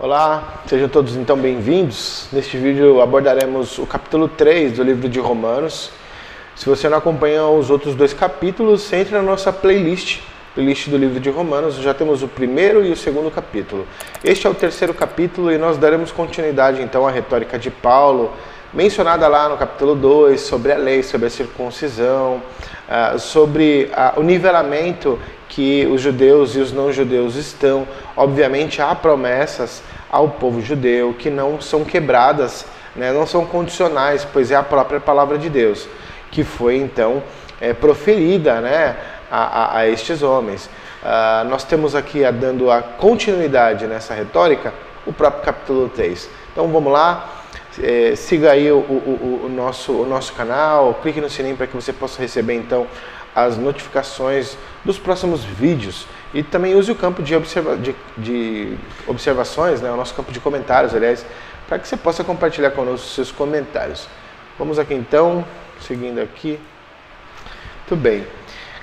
Olá, sejam todos então bem-vindos. Neste vídeo abordaremos o capítulo 3 do livro de Romanos. Se você não acompanha os outros dois capítulos, entre na nossa playlist, playlist do livro de Romanos. Já temos o primeiro e o segundo capítulo. Este é o terceiro capítulo e nós daremos continuidade então à retórica de Paulo, mencionada lá no capítulo 2, sobre a lei, sobre a circuncisão, ah, sobre ah, o nivelamento que os judeus e os não-judeus estão. Obviamente, há promessas ao povo judeu que não são quebradas, né, não são condicionais, pois é a própria palavra de Deus que foi então é, proferida né, a, a, a estes homens. Uh, nós temos aqui a, dando a continuidade nessa retórica o próprio capítulo 3. Então vamos lá, é, siga aí o, o, o, nosso, o nosso canal, clique no sininho para que você possa receber então as notificações dos próximos vídeos e também use o campo de, observa de, de observações, né, o nosso campo de comentários, aliás, para que você possa compartilhar conosco seus comentários. Vamos aqui então, seguindo aqui. Muito bem.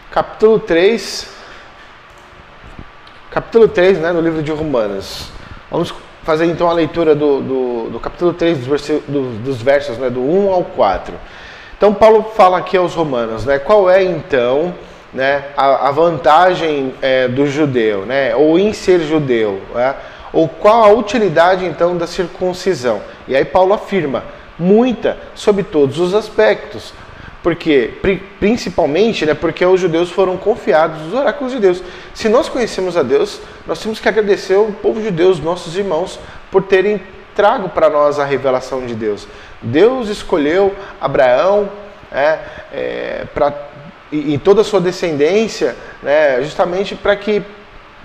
Capítulo 3. Capítulo 3, né, no livro de Romanos. Vamos fazer então a leitura do, do, do capítulo 3, dos, versos, do, dos versos né, do 1 ao 4. Então, Paulo fala aqui aos Romanos, né, qual é então né, a, a vantagem é, do judeu, né, ou em ser judeu, né, ou qual a utilidade então da circuncisão. E aí Paulo afirma, muita, sob todos os aspectos. Porque, principalmente, né, porque os judeus foram confiados os oráculos de Deus. Se nós conhecemos a Deus, nós temos que agradecer ao povo judeu, os nossos irmãos, por terem trago para nós a revelação de Deus. Deus escolheu Abraão é, é, pra, e, e, toda a sua descendência, né, justamente para que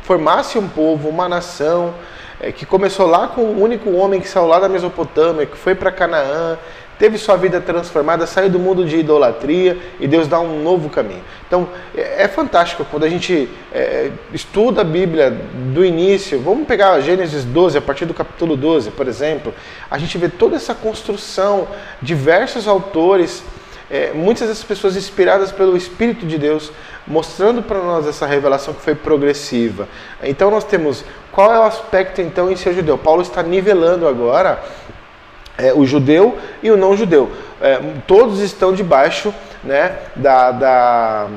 formasse um povo, uma nação, é, que começou lá com o único homem que saiu lá da Mesopotâmia, que foi para Canaã, teve sua vida transformada, saiu do mundo de idolatria e Deus dá um novo caminho. Então é, é fantástico quando a gente é, estuda a Bíblia do início. Vamos pegar Gênesis 12, a partir do capítulo 12, por exemplo, a gente vê toda essa construção, diversos autores é, muitas dessas pessoas inspiradas pelo Espírito de Deus, mostrando para nós essa revelação que foi progressiva. Então nós temos qual é o aspecto então em ser judeu. Paulo está nivelando agora é, o judeu e o não judeu. É, todos estão debaixo né, da, da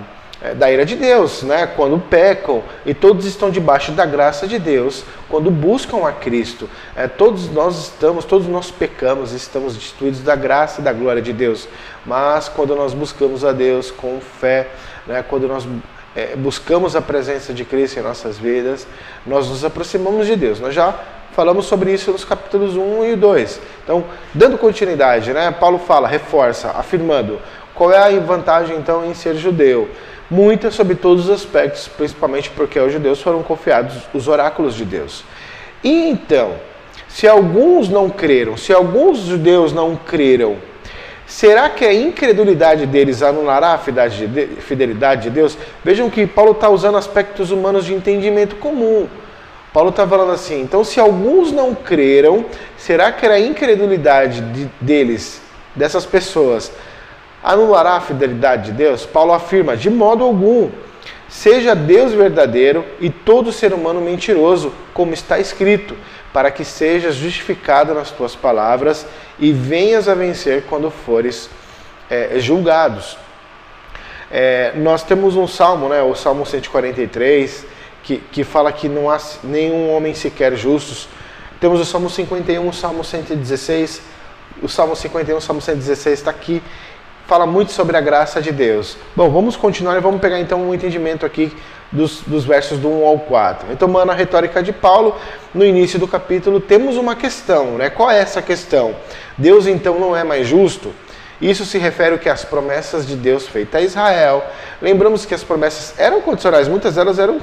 é, da ira de Deus, né? quando pecam, e todos estão debaixo da graça de Deus, quando buscam a Cristo. É, todos nós estamos, todos nós pecamos, estamos destituídos da graça e da glória de Deus. Mas quando nós buscamos a Deus com fé, né? quando nós é, buscamos a presença de Cristo em nossas vidas, nós nos aproximamos de Deus. Nós já falamos sobre isso nos capítulos 1 e 2. Então, dando continuidade, né? Paulo fala, reforça, afirmando qual é a vantagem então em ser judeu muitas sobre todos os aspectos, principalmente porque aos judeus foram confiados os oráculos de Deus. E então, se alguns não creram, se alguns judeus não creram, será que a incredulidade deles anulará a fidelidade de Deus? Vejam que Paulo está usando aspectos humanos de entendimento comum. Paulo está falando assim, então se alguns não creram, será que a incredulidade de, deles, dessas pessoas, anulará a fidelidade de Deus? Paulo afirma: de modo algum. Seja Deus verdadeiro e todo ser humano mentiroso, como está escrito, para que sejas justificado nas tuas palavras e venhas a vencer quando fores é, julgados. É, nós temos um salmo, né, o Salmo 143, que, que fala que não há nenhum homem sequer justos. Temos o Salmo 51, o Salmo 116. O Salmo 51, o Salmo 116 está aqui fala muito sobre a graça de Deus. Bom, vamos continuar e vamos pegar então um entendimento aqui dos, dos versos do 1 ao 4. Então, mano, a retórica de Paulo, no início do capítulo, temos uma questão, né? Qual é essa questão? Deus então não é mais justo? Isso se refere ao que as promessas de Deus feitas a Israel. Lembramos que as promessas eram condicionais, muitas delas eram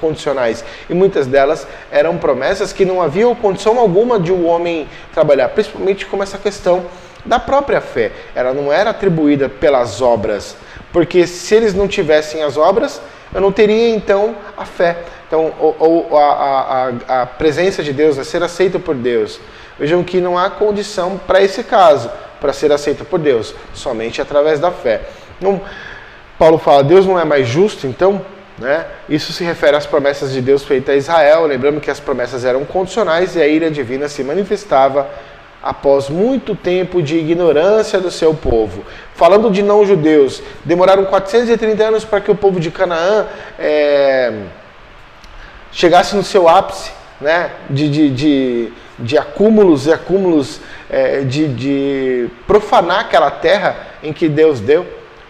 condicionais e muitas delas eram promessas que não havia condição alguma de o um homem trabalhar, principalmente como essa questão da própria fé. Ela não era atribuída pelas obras, porque se eles não tivessem as obras, eu não teria então a fé. Então, ou, ou a, a, a, presença de Deus, a ser aceito por Deus. Vejam que não há condição para esse caso, para ser aceito por Deus, somente através da fé. Então, Paulo fala, Deus não é mais justo, então, Né? Isso se refere às promessas de Deus feitas a Israel, lembrando que as promessas eram condicionais e a ira divina se manifestava após muito tempo de ignorância do seu povo. Falando de não-judeus, demoraram 430 anos para que o povo de Canaã é, chegasse no seu ápice né, de, de, de, de acúmulos e acúmulos é, de, de profanar aquela terra em que Deus deu,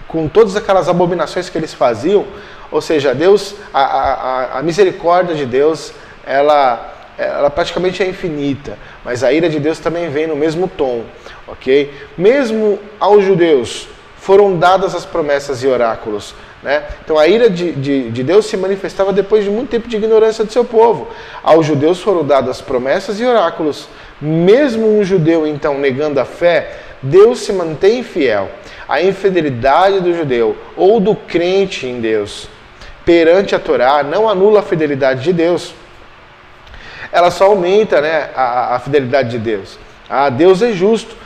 com todas aquelas abominações que eles faziam. Ou seja, Deus, a, a, a misericórdia de Deus, ela ela praticamente é infinita, mas a ira de Deus também vem no mesmo tom, ok? Mesmo aos judeus foram dadas as promessas e oráculos, né? Então a ira de, de, de, Deus se manifestava depois de muito tempo de ignorância do seu povo. Aos judeus foram dadas promessas e oráculos. Mesmo um judeu então negando a fé, Deus se mantém fiel. A infidelidade do judeu ou do crente em Deus perante a Torá não anula a fidelidade de Deus ela só aumenta né, a, a fidelidade de Deus. Ah, Deus é justo.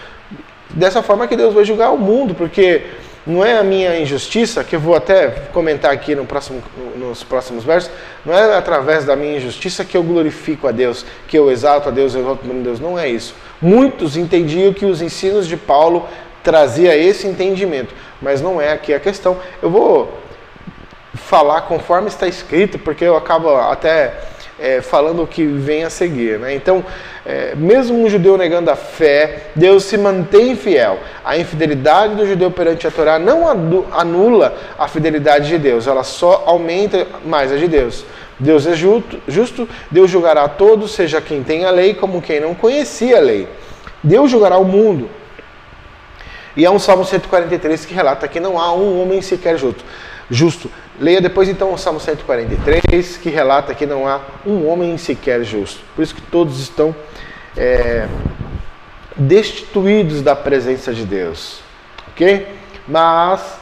Dessa forma que Deus vai julgar o mundo, porque não é a minha injustiça, que eu vou até comentar aqui no próximo, nos próximos versos, não é através da minha injustiça que eu glorifico a Deus, que eu exalto a Deus, eu exalto o nome de Deus. Não é isso. Muitos entendiam que os ensinos de Paulo trazia esse entendimento, mas não é aqui a questão. Eu vou falar conforme está escrito, porque eu acabo até é, falando o que vem a seguir. Né? Então, é, mesmo um judeu negando a fé, Deus se mantém fiel. A infidelidade do judeu perante a Torá não anula a fidelidade de Deus, ela só aumenta mais a de Deus. Deus é justo, justo, Deus julgará a todos, seja quem tem a lei como quem não conhecia a lei. Deus julgará o mundo. E há um Salmo 143 que relata que não há um homem sequer justo. Justo. Leia depois então o Salmo 143, que relata que não há um homem sequer justo. Por isso que todos estão é, destituídos da presença de Deus. Ok? Mas,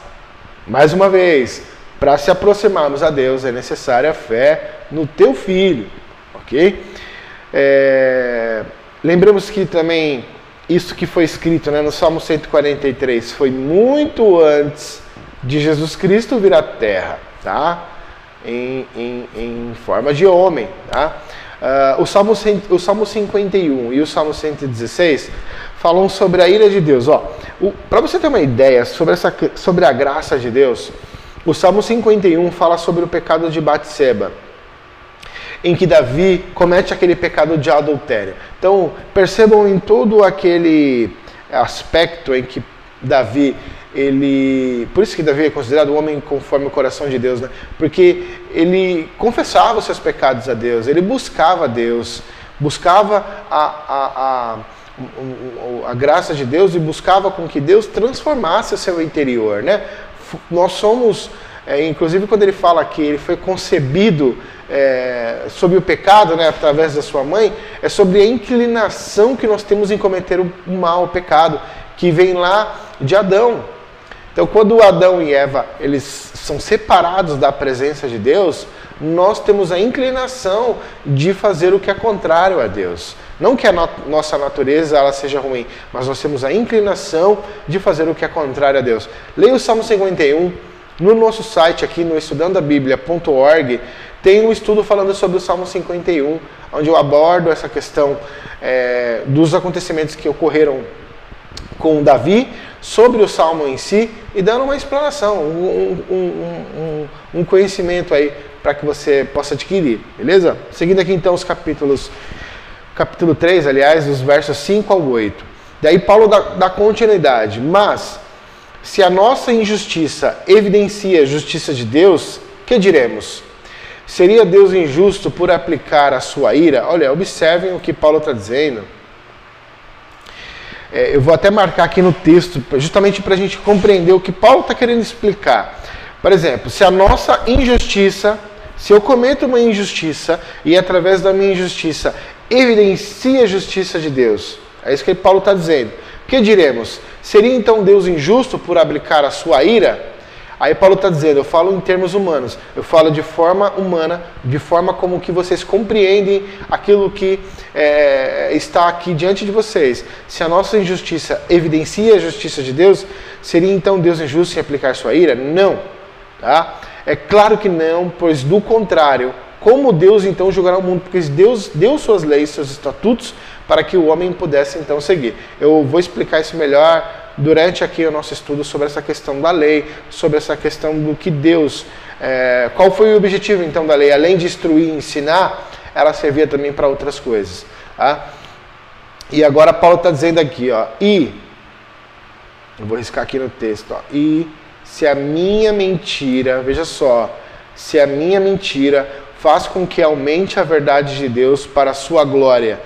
mais uma vez, para se aproximarmos a Deus é necessária a fé no teu filho. Ok? É, lembramos que também isso que foi escrito né, no Salmo 143 foi muito antes de Jesus Cristo vir à Terra, tá? Em, em, em forma de homem, tá? Uh, o, Salmo, o Salmo 51 e o Salmo 116 falam sobre a ira de Deus. Para você ter uma ideia sobre, essa, sobre a graça de Deus, o Salmo 51 fala sobre o pecado de Batseba, em que Davi comete aquele pecado de adultério. Então, percebam em todo aquele aspecto em que Davi ele, por isso que Davi é considerado um homem conforme o coração de Deus, né? Porque ele confessava os seus pecados a Deus, ele buscava Deus, buscava a, a, a, a graça de Deus e buscava com que Deus transformasse o seu interior, né? Nós somos, é, inclusive quando ele fala que ele foi concebido é, sobre o pecado, né, através da sua mãe, é sobre a inclinação que nós temos em cometer o mal, o pecado, que vem lá de Adão. Então, quando Adão e Eva eles são separados da presença de Deus, nós temos a inclinação de fazer o que é contrário a Deus. Não que a no nossa natureza ela seja ruim, mas nós temos a inclinação de fazer o que é contrário a Deus. Leia o Salmo 51 no nosso site aqui no estudandabiblia.org tem um estudo falando sobre o Salmo 51, onde eu abordo essa questão é, dos acontecimentos que ocorreram com Davi, sobre o salmo em si e dando uma explanação, um, um, um, um conhecimento aí para que você possa adquirir, beleza? Seguindo aqui então os capítulos, capítulo 3, aliás, dos versos 5 ao 8. Daí Paulo dá, dá continuidade, mas se a nossa injustiça evidencia a justiça de Deus, que diremos? Seria Deus injusto por aplicar a sua ira? Olha, observem o que Paulo está dizendo é, eu vou até marcar aqui no texto, justamente para a gente compreender o que Paulo está querendo explicar. Por exemplo, se a nossa injustiça, se eu cometo uma injustiça e através da minha injustiça evidencia a justiça de Deus, é isso que Paulo está dizendo. O que diremos? Seria então Deus injusto por aplicar a sua ira? Aí Paulo está dizendo, eu falo em termos humanos, eu falo de forma humana, de forma como que vocês compreendem aquilo que é, está aqui diante de vocês. Se a nossa injustiça evidencia a justiça de Deus, seria então Deus injusto em aplicar sua ira? Não. Tá? É claro que não, pois do contrário, como Deus então julgará o mundo? Porque Deus deu suas leis, seus estatutos, para que o homem pudesse então seguir. Eu vou explicar isso melhor durante aqui o nosso estudo sobre essa questão da lei, sobre essa questão do que Deus, é, qual foi o objetivo então da lei? Além de instruir e ensinar, ela servia também para outras coisas. Tá? E agora Paulo está dizendo aqui, ó, e, eu vou riscar aqui no texto, ó, e se a minha mentira, veja só, se a minha mentira faz com que aumente a verdade de Deus para a sua glória,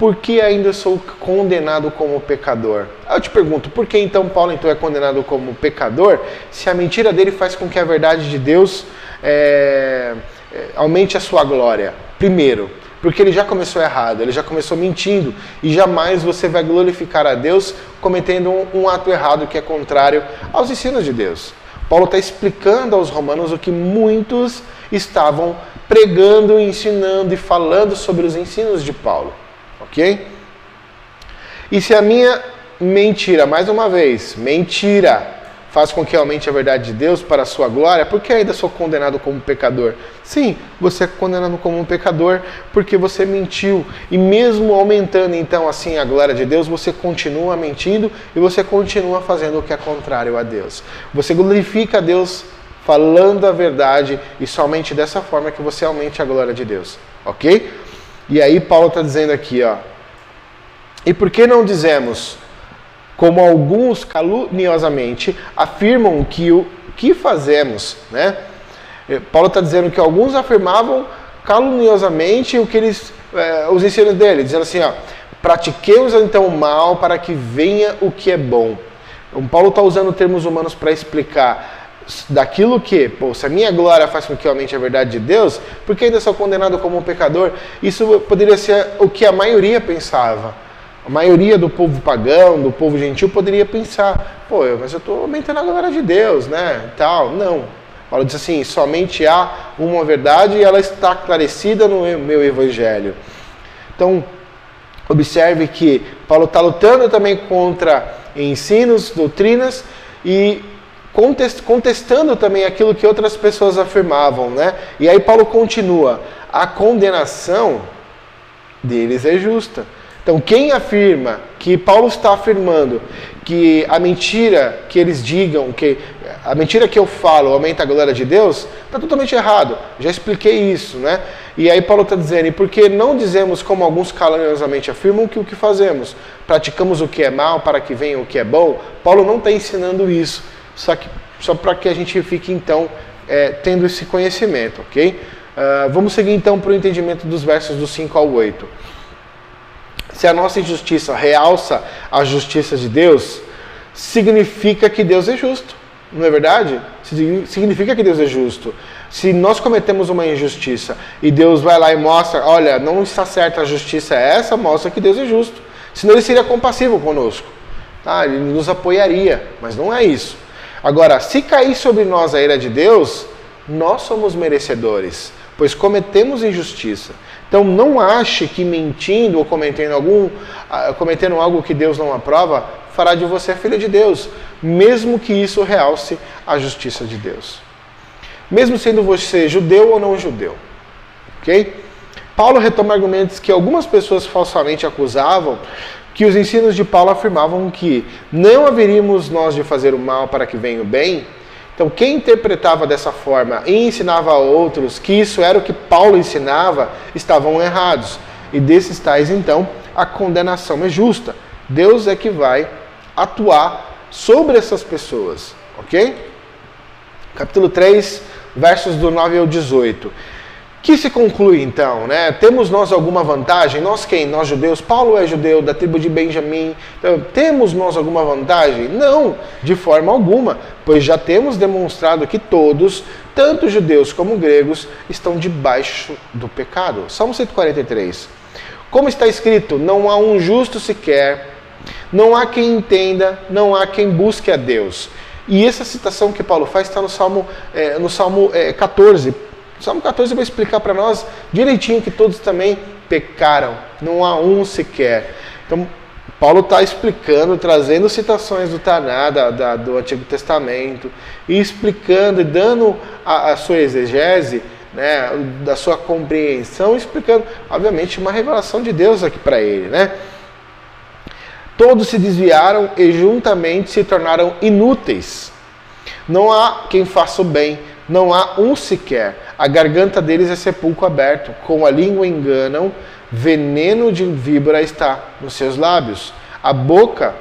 por que ainda sou condenado como pecador? Eu te pergunto, por que então Paulo então é condenado como pecador se a mentira dele faz com que a verdade de Deus é, é, aumente a sua glória? Primeiro, porque ele já começou errado, ele já começou mentindo e jamais você vai glorificar a Deus cometendo um, um ato errado que é contrário aos ensinos de Deus. Paulo está explicando aos romanos o que muitos estavam pregando, ensinando e falando sobre os ensinos de Paulo ok? E se a minha mentira, mais uma vez, mentira, faz com que aumente a verdade de Deus para a sua glória, por que ainda sou condenado como pecador? Sim, você é condenado como um pecador porque você mentiu. E mesmo aumentando então assim a glória de Deus, você continua mentindo e você continua fazendo o que é contrário a Deus. Você glorifica a Deus falando a verdade e somente dessa forma que você aumente a glória de Deus, ok? E aí Paulo está dizendo aqui, ó. E por que não dizemos, como alguns caluniosamente afirmam que o que fazemos, né? Eh, Paulo está dizendo que alguns afirmavam caluniosamente o que eles, eh, os ensinos dele, dizendo assim, ó, pratiquemos então o mal para que venha o que é bom. Então, Paulo está usando termos humanos para explicar daquilo que, pô, se a minha glória faz com que eu aumente a verdade de Deus, porque ainda sou condenado como um pecador? Isso poderia ser o que a maioria pensava. A maioria do povo pagão, do povo gentil, poderia pensar: pô, mas eu estou aumentando a glória de Deus, né? Tal. Não. Paulo diz assim: somente há uma verdade e ela está esclarecida no meu evangelho. Então, observe que Paulo está lutando também contra ensinos, doutrinas e contestando também aquilo que outras pessoas afirmavam, né? E aí Paulo continua: a condenação deles é justa. Então, quem afirma que Paulo está afirmando que a mentira que eles digam, que a mentira que eu falo aumenta a glória de Deus, está totalmente errado. Já expliquei isso, né? E aí Paulo está dizendo, e por que não dizemos como alguns caluniosamente afirmam que o que fazemos? Praticamos o que é mal para que venha o que é bom? Paulo não está ensinando isso só, só para que a gente fique então é, tendo esse conhecimento, ok? Uh, vamos seguir então para o entendimento dos versos do 5 ao 8. Se a nossa injustiça realça a justiça de Deus, significa que Deus é justo, não é verdade? Significa que Deus é justo. Se nós cometemos uma injustiça e Deus vai lá e mostra, olha, não está certa a justiça é essa, mostra que Deus é justo. Senão ele seria compassivo conosco. Tá? Ele nos apoiaria, mas não é isso. Agora, se cair sobre nós a ira de Deus, nós somos merecedores, pois cometemos injustiça. Então não ache que mentindo ou cometendo algum ah, cometendo algo que Deus não aprova, fará de você filho de Deus, mesmo que isso realce a justiça de Deus. Mesmo sendo você judeu ou não judeu. OK? Paulo retoma argumentos que algumas pessoas falsamente acusavam que os ensinos de Paulo afirmavam que não haveríamos nós de fazer o mal para que venha o bem. Então, quem interpretava dessa forma e ensinava a outros que isso era o que Paulo ensinava, estavam errados. E desses tais, então, a condenação é justa. Deus é que vai atuar sobre essas pessoas, ok? Capítulo 3, versos do 9 ao 18 que se conclui então, né? Temos nós alguma vantagem? Nós quem? Nós judeus? Paulo é judeu da tribo de Benjamim. Então, temos nós alguma vantagem? Não, de forma alguma, pois já temos demonstrado que todos, tanto judeus como gregos, estão debaixo do pecado. Salmo 143. Como está escrito, não há um justo sequer, não há quem entenda, não há quem busque a Deus. E essa citação que Paulo faz está no Salmo, é, no Salmo é, 14 Salmo 14 vai explicar para nós direitinho que todos também pecaram, não há um sequer. Então, Paulo está explicando, trazendo citações do Taná, da, da, do Antigo Testamento, e explicando e dando a, a sua exegese, né, da sua compreensão, explicando, obviamente, uma revelação de Deus aqui para ele. Né? Todos se desviaram e juntamente se tornaram inúteis. Não há quem faça o bem, não há um sequer. A garganta deles é sepulcro aberto, com a língua enganam veneno de víbora está nos seus lábios. A boca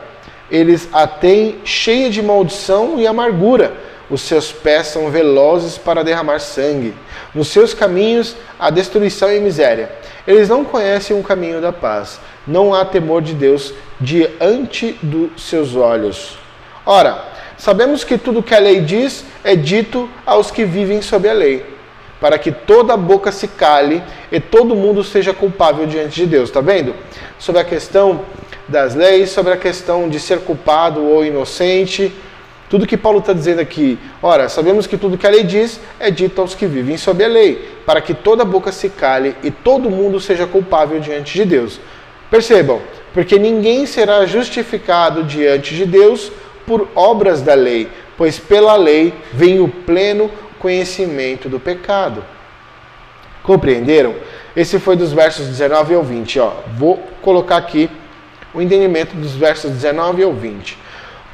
eles a têm cheia de maldição e amargura. Os seus pés são velozes para derramar sangue. Nos seus caminhos há destruição e miséria. Eles não conhecem o caminho da paz. Não há temor de Deus diante dos seus olhos. Ora, sabemos que tudo que a lei diz é dito aos que vivem sob a lei para que toda boca se cale e todo mundo seja culpável diante de Deus. Está vendo? Sobre a questão das leis, sobre a questão de ser culpado ou inocente. Tudo que Paulo está dizendo aqui, ora, sabemos que tudo que a lei diz é dito aos que vivem sob a lei, para que toda boca se cale e todo mundo seja culpável diante de Deus. Percebam, porque ninguém será justificado diante de Deus por obras da lei, pois pela lei vem o pleno conhecimento do pecado. Compreenderam? Esse foi dos versos 19 ao 20. Ó. Vou colocar aqui o entendimento dos versos 19 ao 20.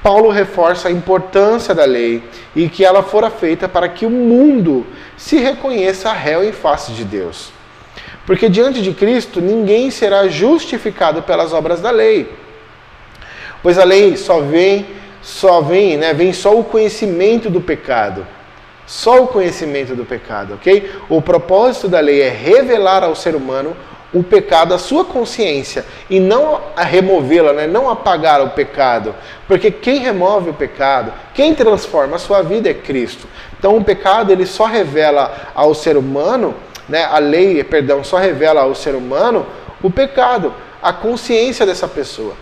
Paulo reforça a importância da lei e que ela fora feita para que o mundo se reconheça réu em face de Deus. Porque diante de Cristo ninguém será justificado pelas obras da lei. Pois a lei só vem, só vem, né, vem só o conhecimento do pecado. Só o conhecimento do pecado, ok? O propósito da lei é revelar ao ser humano o pecado, a sua consciência, e não removê-la, né? não apagar o pecado. Porque quem remove o pecado, quem transforma a sua vida é Cristo. Então o pecado ele só revela ao ser humano, né? a lei, perdão, só revela ao ser humano o pecado, a consciência dessa pessoa.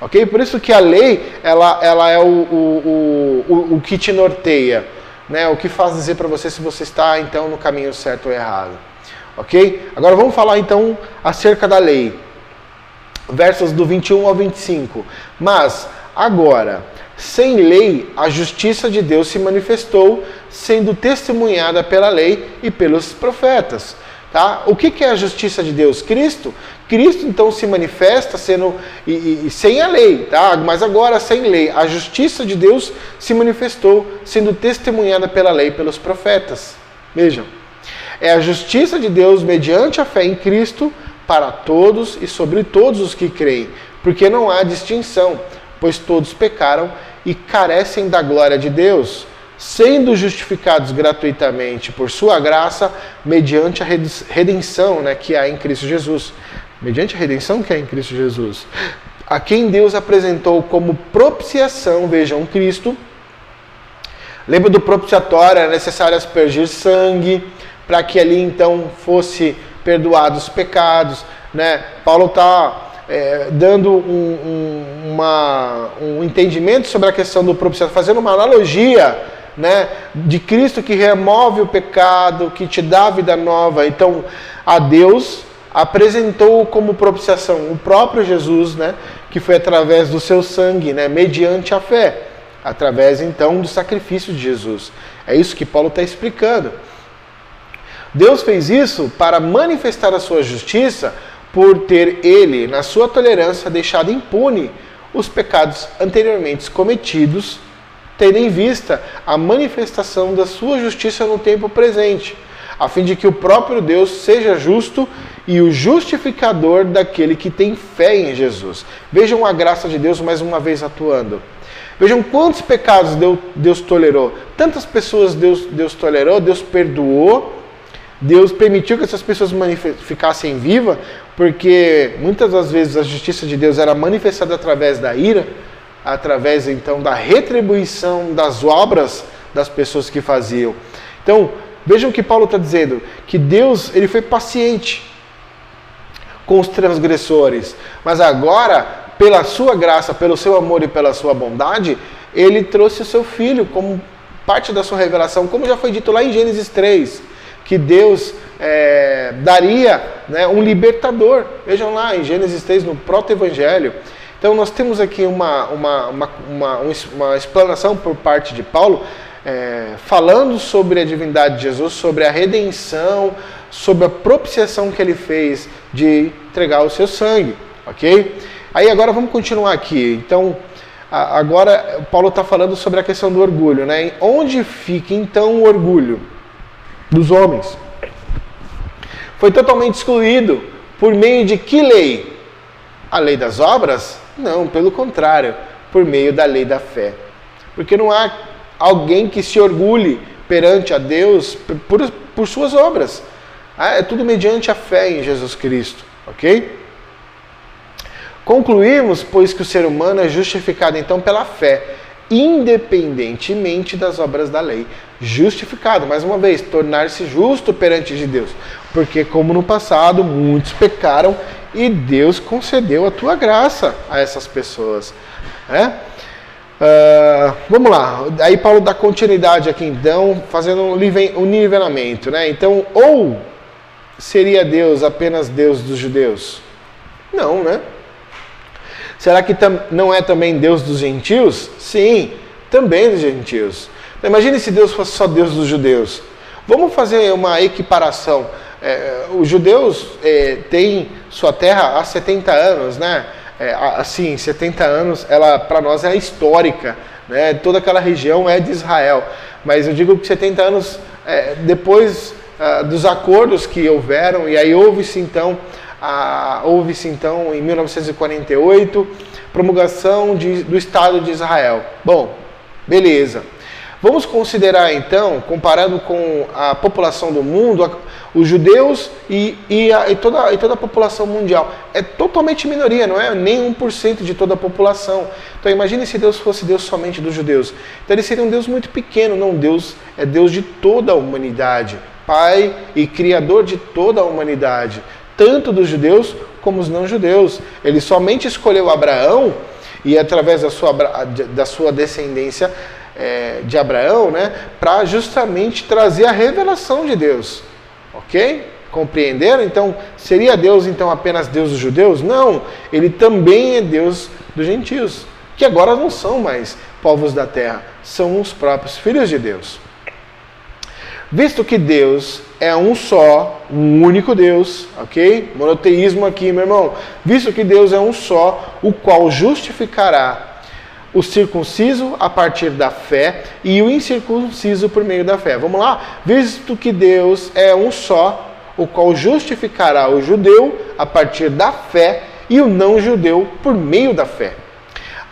Ok? Por isso que a lei ela, ela é o, o, o, o que te norteia né, o que faz dizer para você se você está então no caminho certo ou errado. Ok? Agora vamos falar então acerca da lei. Versos do 21 ao 25. Mas agora, sem lei, a justiça de Deus se manifestou, sendo testemunhada pela lei e pelos profetas. Tá? O que, que é a justiça de Deus? Cristo. Cristo então se manifesta sendo e, e, e, sem a lei, tá? Mas agora sem lei, a justiça de Deus se manifestou, sendo testemunhada pela lei, pelos profetas. Vejam, é a justiça de Deus mediante a fé em Cristo para todos e sobre todos os que creem, porque não há distinção, pois todos pecaram e carecem da glória de Deus sendo justificados gratuitamente por sua graça, mediante a redenção né, que há em Cristo Jesus. Mediante a redenção que há em Cristo Jesus. A quem Deus apresentou como propiciação, vejam, Cristo. Lembra do propiciatório, era necessário aspergir sangue, para que ali então fosse perdoados os pecados. Né? Paulo está é, dando um, um, uma, um entendimento sobre a questão do propiciatório, fazendo uma analogia né, de Cristo que remove o pecado, que te dá vida nova. Então, a Deus apresentou como propiciação o próprio Jesus, né, que foi através do seu sangue, né, mediante a fé, através então do sacrifício de Jesus. É isso que Paulo está explicando. Deus fez isso para manifestar a sua justiça por ter ele, na sua tolerância, deixado impune os pecados anteriormente cometidos tendo em vista a manifestação da sua justiça no tempo presente, a fim de que o próprio Deus seja justo e o justificador daquele que tem fé em Jesus. Vejam a graça de Deus mais uma vez atuando. Vejam quantos pecados Deus, tolerou. Tantas pessoas Deus, Deus tolerou, Deus perdoou, Deus permitiu que essas pessoas ficassem vivas, porque muitas das vezes a justiça de Deus era manifestada através da ira através então da retribuição das obras das pessoas que faziam. Então, vejam o que Paulo está dizendo, que Deus ele foi paciente com os transgressores, mas agora, pela sua graça, pelo seu amor e pela sua bondade, ele trouxe o seu filho como parte da sua revelação, como já foi dito lá em Gênesis 3, que Deus é, daria né, um libertador. Vejam lá em Gênesis 3, no proto-evangelho, Então nós temos aqui uma, uma, uma, uma, uma explanação por parte de Paulo é, falando sobre a divindade de Jesus, sobre a redenção, sobre a propiciação que ele fez de entregar o seu sangue, ok? Aí agora vamos continuar aqui. Então, agora Paulo está falando sobre a questão do orgulho, né? Onde fica então o orgulho dos homens? Foi totalmente excluído por meio de que lei? A lei das obras? Não, pelo contrário, por meio da lei da fé. Porque não há alguém que se orgulhe perante a Deus por, por suas obras. Ah, é tudo mediante a fé em Jesus Cristo, ok? Concluímos, pois, que o ser humano é justificado então pela fé, independentemente das obras da lei. Justificado, mais uma vez, tornar-se justo perante de Deus. Porque, como no passado, muitos pecaram e Deus concedeu a tua graça a essas pessoas. Né? Uh, vamos lá, aí Paulo dá continuidade aqui então, fazendo um nivelamento, né? Então, ou seria Deus apenas Deus dos judeus? Não, né? Será que não é também Deus dos gentios? Sim, também dos gentios. Então, imagine se Deus fosse só Deus dos judeus. Vamos fazer uma equiparação. É, os judeus é, têm sua terra há 70 anos, né? é, assim, 70 anos, ela para nós é histórica, né? Toda aquela região é de Israel. Mas eu digo que 70 anos é, depois uh, dos acordos que houveram, e aí houve-se então, houve-se então em 1948 promulgação de, do Estado de Israel. Bom, beleza. Vamos considerar então, comparando com a população do mundo, os judeus e, e, a, e, toda, e toda a população mundial. É totalmente minoria, não é nem 1% de toda a população. Então imagine se Deus fosse Deus somente dos judeus. Então ele seria um Deus muito pequeno, não Deus é Deus de toda a humanidade, Pai e Criador de toda a humanidade, tanto dos judeus como os não judeus. Ele somente escolheu Abraão e através da sua, da sua descendência é, de Abraão, né, para justamente trazer a revelação de Deus, ok? Compreenderam? Então, seria Deus então apenas Deus dos judeus? Não, ele também é Deus dos gentios, que agora não são mais povos da terra, são os próprios filhos de Deus. Visto que Deus é um só, um único Deus, ok? Monoteísmo aqui, meu irmão. Visto que Deus é um só, o qual justificará o circunciso a partir da fé e o incircunciso por meio da fé. Vamos lá? Visto que Deus é um só, o qual justificará o judeu a partir da fé e o não judeu por meio da fé.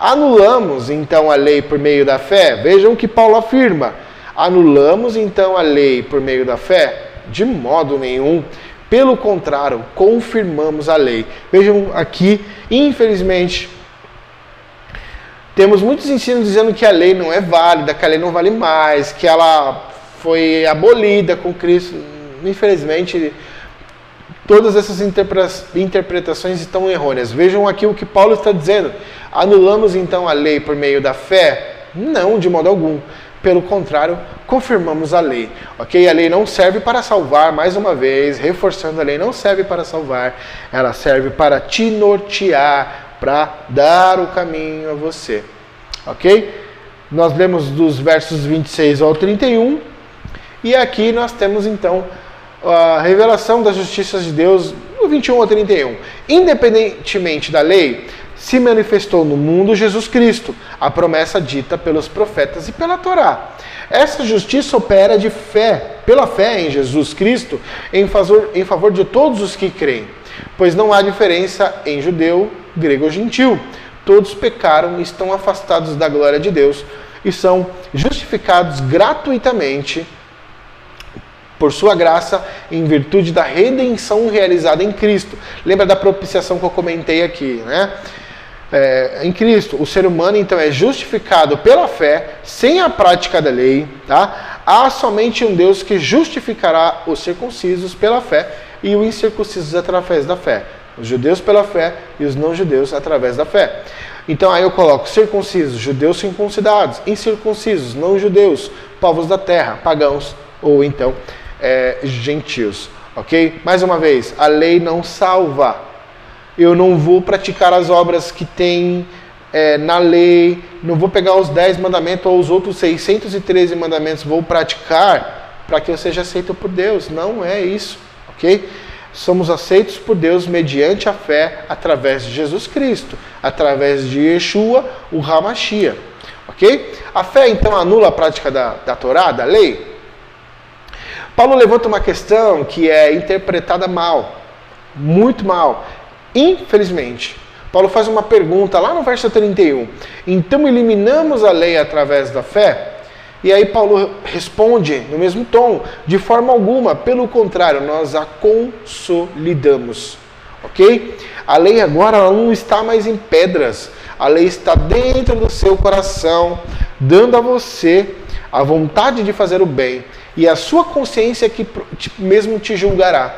Anulamos então a lei por meio da fé? Vejam que Paulo afirma. Anulamos então a lei por meio da fé? De modo nenhum. Pelo contrário, confirmamos a lei. Vejam aqui, infelizmente, temos muitos ensinos dizendo que a lei não é válida, que a lei não vale mais, que ela foi abolida com Cristo. Infelizmente, todas essas interpretações estão errôneas. Vejam aqui o que Paulo está dizendo. Anulamos então a lei por meio da fé? Não, de modo algum. Pelo contrário, confirmamos a lei. Ok? A lei não serve para salvar, mais uma vez, reforçando a lei, não serve para salvar, ela serve para te nortear, para dar o caminho a você. Ok? Nós lemos dos versos 26 ao 31 e aqui nós temos então a revelação das justiças de Deus do 21 ao 31. Independentemente da lei, se manifestou no mundo Jesus Cristo, a promessa dita pelos profetas e pela Torá. Essa justiça opera de fé, pela fé em Jesus Cristo, em favor, em favor de todos os que creem, pois não há diferença em judeu grego ou gentil. Todos pecaram e estão afastados da glória de Deus e são justificados gratuitamente por sua graça em virtude da redenção realizada em Cristo. Lembra da propiciação que eu comentei aqui, né? É, em Cristo, o ser humano então é justificado pela fé, sem a prática da lei, tá? Há somente um Deus que justificará os circuncisos pela fé e os incircuncisos através da fé. Os judeus pela fé e os não-judeus através da fé. Então aí eu coloco circuncisos, judeus circuncidados, incircuncisos, não-judeus, povos da terra, pagãos ou então é, gentios. Ok? Mais uma vez, a lei não salva. eu não vou praticar as obras que tem é, na lei, não vou pegar os 10 mandamentos ou os outros 613 mandamentos, vou praticar para que eu seja aceito por Deus. Não é isso, ok? Somos aceitos por Deus mediante a fé através de Jesus Cristo, através de Yeshua, o Hamashia, ok? A fé então anula a prática da, da Torá, da lei? Paulo levanta uma questão que é interpretada mal, muito mal. Infelizmente, Paulo faz uma pergunta lá no verso 31. Então eliminamos a lei através da fé? E aí Paulo responde no mesmo tom, de forma alguma, pelo contrário, nós a consolidamos. OK? A lei agora não está mais em pedras. A lei está dentro do seu coração, dando a você a vontade de fazer o bem e a sua consciência que mesmo te julgará.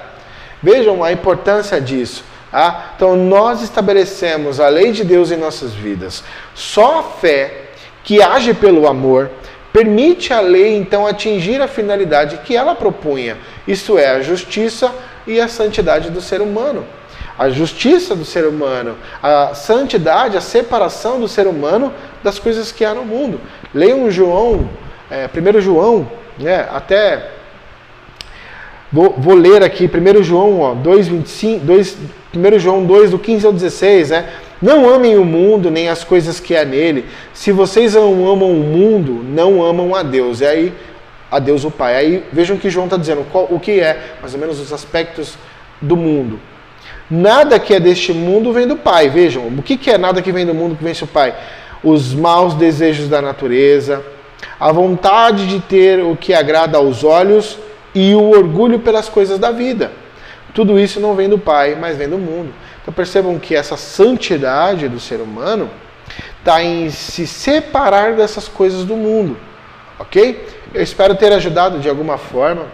Vejam a importância disso. Ah, então nós estabelecemos a lei de Deus em nossas vidas. Só a fé que age pelo amor permite a lei então atingir a finalidade que ela propunha, isto é, a justiça e a santidade do ser humano. A justiça do ser humano, a santidade, a separação do ser humano das coisas que há no mundo. Leiam João, é, 1 João, né, até Vou, vou, ler aqui 1 João ó, 2, 25, 2, 1 João 2, do 15 ao 16, né? Não amem o mundo, nem as coisas que há nele. Se vocês não amam o mundo, não amam a Deus. E aí, a Deus o Pai. Aí vejam que João está dizendo qual, o que é, mais ou menos, os aspectos do mundo. Nada que é deste mundo vem do Pai. Vejam, o que, que é nada que vem do mundo que vence o Pai? Os maus desejos da natureza, a vontade de ter o que agrada aos olhos e o orgulho pelas coisas da vida. Tudo isso não vem do Pai, mas vem do mundo. Então percebam que essa santidade do ser humano está em se separar dessas coisas do mundo. Ok? Eu espero ter ajudado de alguma forma.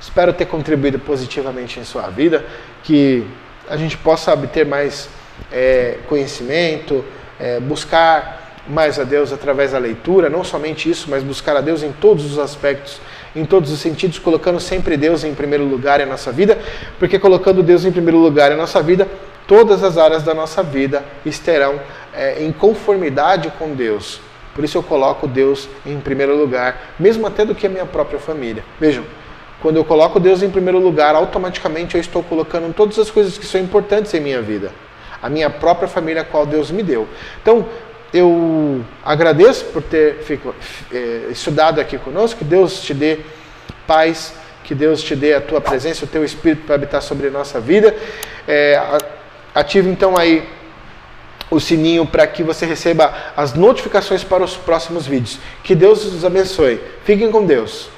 Espero ter contribuído positivamente em sua vida. Que a gente possa obter mais é, conhecimento, é, buscar mais a Deus através da leitura, não somente isso, mas buscar a Deus em todos os aspectos em todos os sentidos, colocando sempre Deus em primeiro lugar em nossa vida, porque colocando Deus em primeiro lugar em nossa vida, todas as áreas da nossa vida estarão é, em conformidade com Deus. Por isso eu coloco Deus em primeiro lugar, mesmo até do que a minha própria família. Vejam, quando eu coloco Deus em primeiro lugar, automaticamente eu estou colocando todas as coisas que são importantes em minha vida. A minha própria família, a qual Deus me deu. Então, eu agradeço por ter fico, é, estudado aqui conosco. Que Deus te dê paz, que Deus te dê a tua presença, o teu Espírito para habitar sobre a nossa vida. É, ative então aí o sininho para que você receba as notificações para os próximos vídeos. Que Deus os abençoe. Fiquem com Deus.